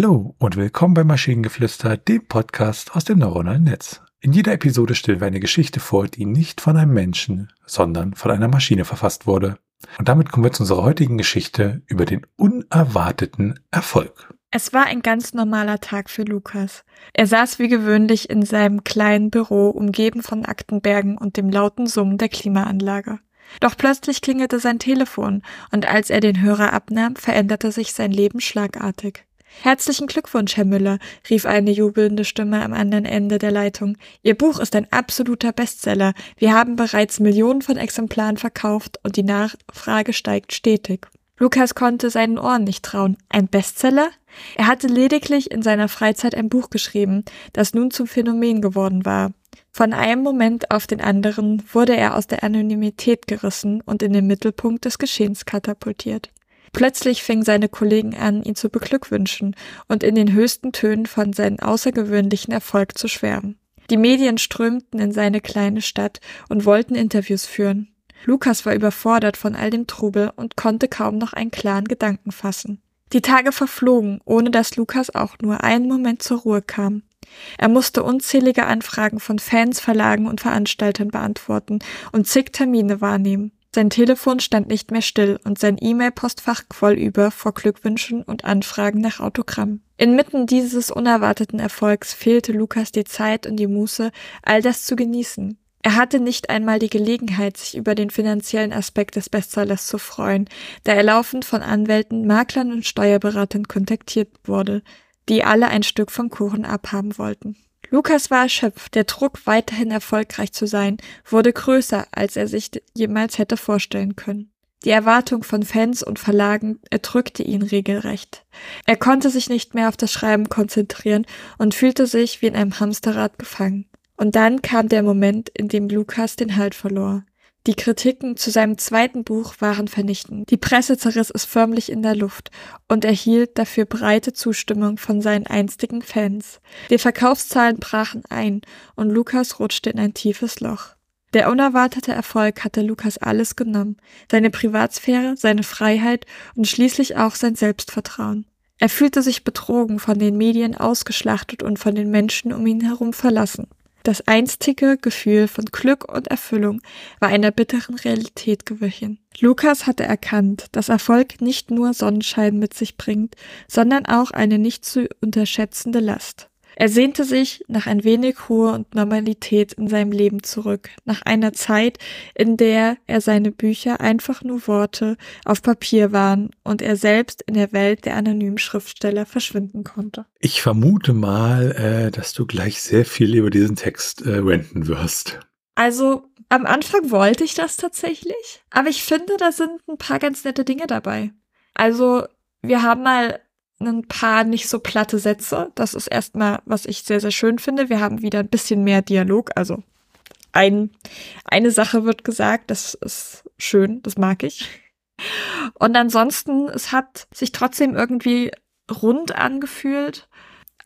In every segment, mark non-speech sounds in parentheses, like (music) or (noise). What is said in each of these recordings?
Hallo und willkommen bei Maschinengeflüster, dem Podcast aus dem neuronalen Netz. In jeder Episode stellen wir eine Geschichte vor, die nicht von einem Menschen, sondern von einer Maschine verfasst wurde. Und damit kommen wir zu unserer heutigen Geschichte über den unerwarteten Erfolg. Es war ein ganz normaler Tag für Lukas. Er saß wie gewöhnlich in seinem kleinen Büro, umgeben von Aktenbergen und dem lauten Summen der Klimaanlage. Doch plötzlich klingelte sein Telefon, und als er den Hörer abnahm, veränderte sich sein Leben schlagartig. Herzlichen Glückwunsch, Herr Müller, rief eine jubelnde Stimme am anderen Ende der Leitung. Ihr Buch ist ein absoluter Bestseller. Wir haben bereits Millionen von Exemplaren verkauft und die Nachfrage steigt stetig. Lukas konnte seinen Ohren nicht trauen. Ein Bestseller? Er hatte lediglich in seiner Freizeit ein Buch geschrieben, das nun zum Phänomen geworden war. Von einem Moment auf den anderen wurde er aus der Anonymität gerissen und in den Mittelpunkt des Geschehens katapultiert. Plötzlich fingen seine Kollegen an, ihn zu beglückwünschen und in den höchsten Tönen von seinem außergewöhnlichen Erfolg zu schwärmen. Die Medien strömten in seine kleine Stadt und wollten Interviews führen. Lukas war überfordert von all dem Trubel und konnte kaum noch einen klaren Gedanken fassen. Die Tage verflogen, ohne dass Lukas auch nur einen Moment zur Ruhe kam. Er musste unzählige Anfragen von Fans, Verlagen und Veranstaltern beantworten und zig Termine wahrnehmen. Sein Telefon stand nicht mehr still und sein E-Mail-Postfach quoll über vor Glückwünschen und Anfragen nach Autogramm. Inmitten dieses unerwarteten Erfolgs fehlte Lukas die Zeit und die Muße, all das zu genießen. Er hatte nicht einmal die Gelegenheit, sich über den finanziellen Aspekt des Bestsellers zu freuen, da er laufend von Anwälten, Maklern und Steuerberatern kontaktiert wurde, die alle ein Stück vom Kuchen abhaben wollten. Lukas war erschöpft, der Druck, weiterhin erfolgreich zu sein, wurde größer, als er sich jemals hätte vorstellen können. Die Erwartung von Fans und Verlagen erdrückte ihn regelrecht. Er konnte sich nicht mehr auf das Schreiben konzentrieren und fühlte sich wie in einem Hamsterrad gefangen. Und dann kam der Moment, in dem Lukas den Halt verlor. Die Kritiken zu seinem zweiten Buch waren vernichtend. Die Presse zerriss es förmlich in der Luft und erhielt dafür breite Zustimmung von seinen einstigen Fans. Die Verkaufszahlen brachen ein und Lukas rutschte in ein tiefes Loch. Der unerwartete Erfolg hatte Lukas alles genommen, seine Privatsphäre, seine Freiheit und schließlich auch sein Selbstvertrauen. Er fühlte sich betrogen, von den Medien ausgeschlachtet und von den Menschen um ihn herum verlassen. Das einstige Gefühl von Glück und Erfüllung war einer bitteren Realität gewichen. Lukas hatte erkannt, dass Erfolg nicht nur Sonnenschein mit sich bringt, sondern auch eine nicht zu unterschätzende Last. Er sehnte sich nach ein wenig Ruhe und Normalität in seinem Leben zurück, nach einer Zeit, in der er seine Bücher einfach nur Worte auf Papier waren und er selbst in der Welt der anonymen Schriftsteller verschwinden konnte. Ich vermute mal, äh, dass du gleich sehr viel über diesen Text äh, renten wirst. Also am Anfang wollte ich das tatsächlich, aber ich finde, da sind ein paar ganz nette Dinge dabei. Also wir haben mal ein paar nicht so platte Sätze. Das ist erstmal, was ich sehr, sehr schön finde. Wir haben wieder ein bisschen mehr Dialog. Also ein, eine Sache wird gesagt, das ist schön, das mag ich. Und ansonsten, es hat sich trotzdem irgendwie rund angefühlt,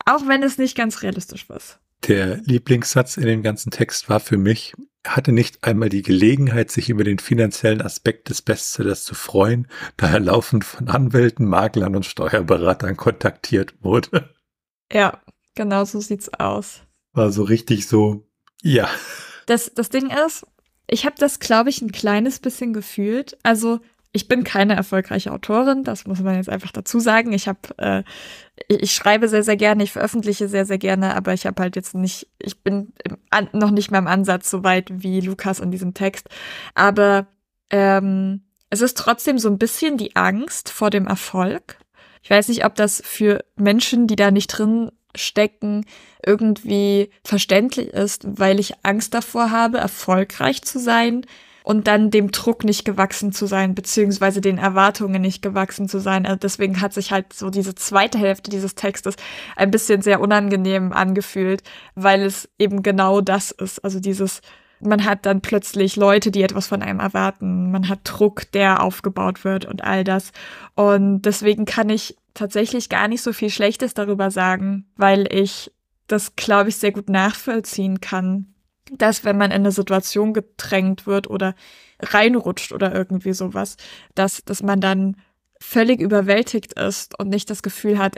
auch wenn es nicht ganz realistisch war. Der Lieblingssatz in dem ganzen Text war für mich, hatte nicht einmal die Gelegenheit, sich über den finanziellen Aspekt des Bestsellers zu freuen, da er laufend von Anwälten, Maklern und Steuerberatern kontaktiert wurde. Ja, genau so sieht's aus. War so richtig so, ja. Das, das Ding ist, ich habe das, glaube ich, ein kleines bisschen gefühlt. Also ich bin keine erfolgreiche Autorin, das muss man jetzt einfach dazu sagen. Ich habe, äh, ich schreibe sehr, sehr gerne, ich veröffentliche sehr, sehr gerne, aber ich habe halt jetzt nicht, ich bin im, an, noch nicht mehr im Ansatz so weit wie Lukas in diesem Text. Aber ähm, es ist trotzdem so ein bisschen die Angst vor dem Erfolg. Ich weiß nicht, ob das für Menschen, die da nicht drin stecken, irgendwie verständlich ist, weil ich Angst davor habe, erfolgreich zu sein und dann dem Druck nicht gewachsen zu sein, beziehungsweise den Erwartungen nicht gewachsen zu sein. Also deswegen hat sich halt so diese zweite Hälfte dieses Textes ein bisschen sehr unangenehm angefühlt, weil es eben genau das ist. Also dieses, man hat dann plötzlich Leute, die etwas von einem erwarten. Man hat Druck, der aufgebaut wird und all das. Und deswegen kann ich tatsächlich gar nicht so viel Schlechtes darüber sagen, weil ich das, glaube ich, sehr gut nachvollziehen kann, dass wenn man in eine Situation gedrängt wird oder reinrutscht oder irgendwie sowas, dass, dass man dann völlig überwältigt ist und nicht das Gefühl hat,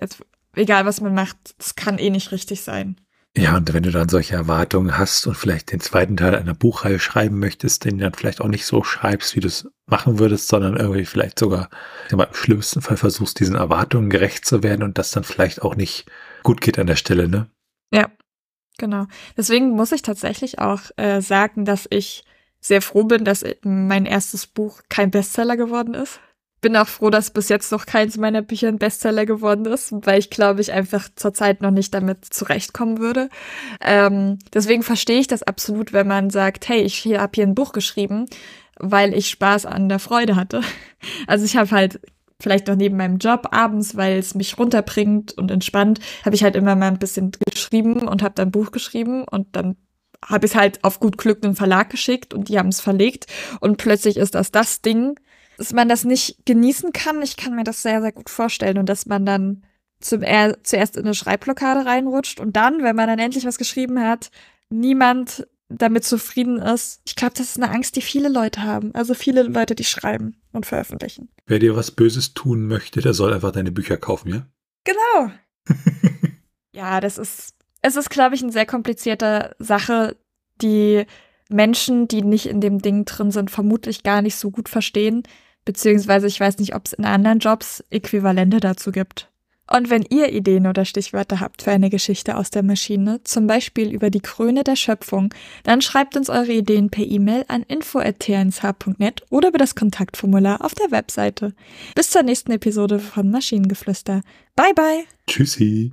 egal was man macht, das kann eh nicht richtig sein. Ja, und wenn du dann solche Erwartungen hast und vielleicht den zweiten Teil einer Buchreihe schreiben möchtest, den dann vielleicht auch nicht so schreibst, wie du es machen würdest, sondern irgendwie vielleicht sogar im schlimmsten Fall versuchst, diesen Erwartungen gerecht zu werden und das dann vielleicht auch nicht gut geht an der Stelle, ne? Ja, genau. Deswegen muss ich tatsächlich auch äh, sagen, dass ich sehr froh bin, dass mein erstes Buch kein Bestseller geworden ist bin auch froh, dass bis jetzt noch keins meiner Bücher ein Bestseller geworden ist, weil ich glaube, ich einfach zurzeit noch nicht damit zurechtkommen würde. Ähm, deswegen verstehe ich das absolut, wenn man sagt, hey, ich habe hier ein Buch geschrieben, weil ich Spaß an der Freude hatte. (laughs) Also ich habe halt vielleicht noch neben meinem Job abends, weil es mich runterbringt und entspannt, habe ich halt immer mal ein bisschen geschrieben und habe dann ein Buch geschrieben und dann habe ich es halt auf gut Glück einen Verlag geschickt und die haben es verlegt und plötzlich ist das das Ding, dass man das nicht genießen kann. Ich kann mir das sehr, sehr gut vorstellen und dass man dann zum er zuerst in eine Schreibblockade reinrutscht und dann, wenn man dann endlich was geschrieben hat, niemand damit zufrieden ist. Ich glaube, das ist eine Angst, die viele Leute haben. Also viele Leute, die schreiben und veröffentlichen. Wer dir was Böses tun möchte, der soll einfach deine Bücher kaufen, ja? Genau. (laughs) ja, das ist, es ist, glaube ich, eine sehr komplizierte Sache, die Menschen, die nicht in dem Ding drin sind, vermutlich gar nicht so gut verstehen. Beziehungsweise ich weiß nicht, ob es in anderen Jobs Äquivalente dazu gibt. Und wenn ihr Ideen oder Stichwörter habt für eine Geschichte aus der Maschine, zum Beispiel über die Krone der Schöpfung, dann schreibt uns eure Ideen per E-Mail an info.tnsh.net oder über das Kontaktformular auf der Webseite. Bis zur nächsten Episode von Maschinengeflüster. Bye bye. Tschüssi.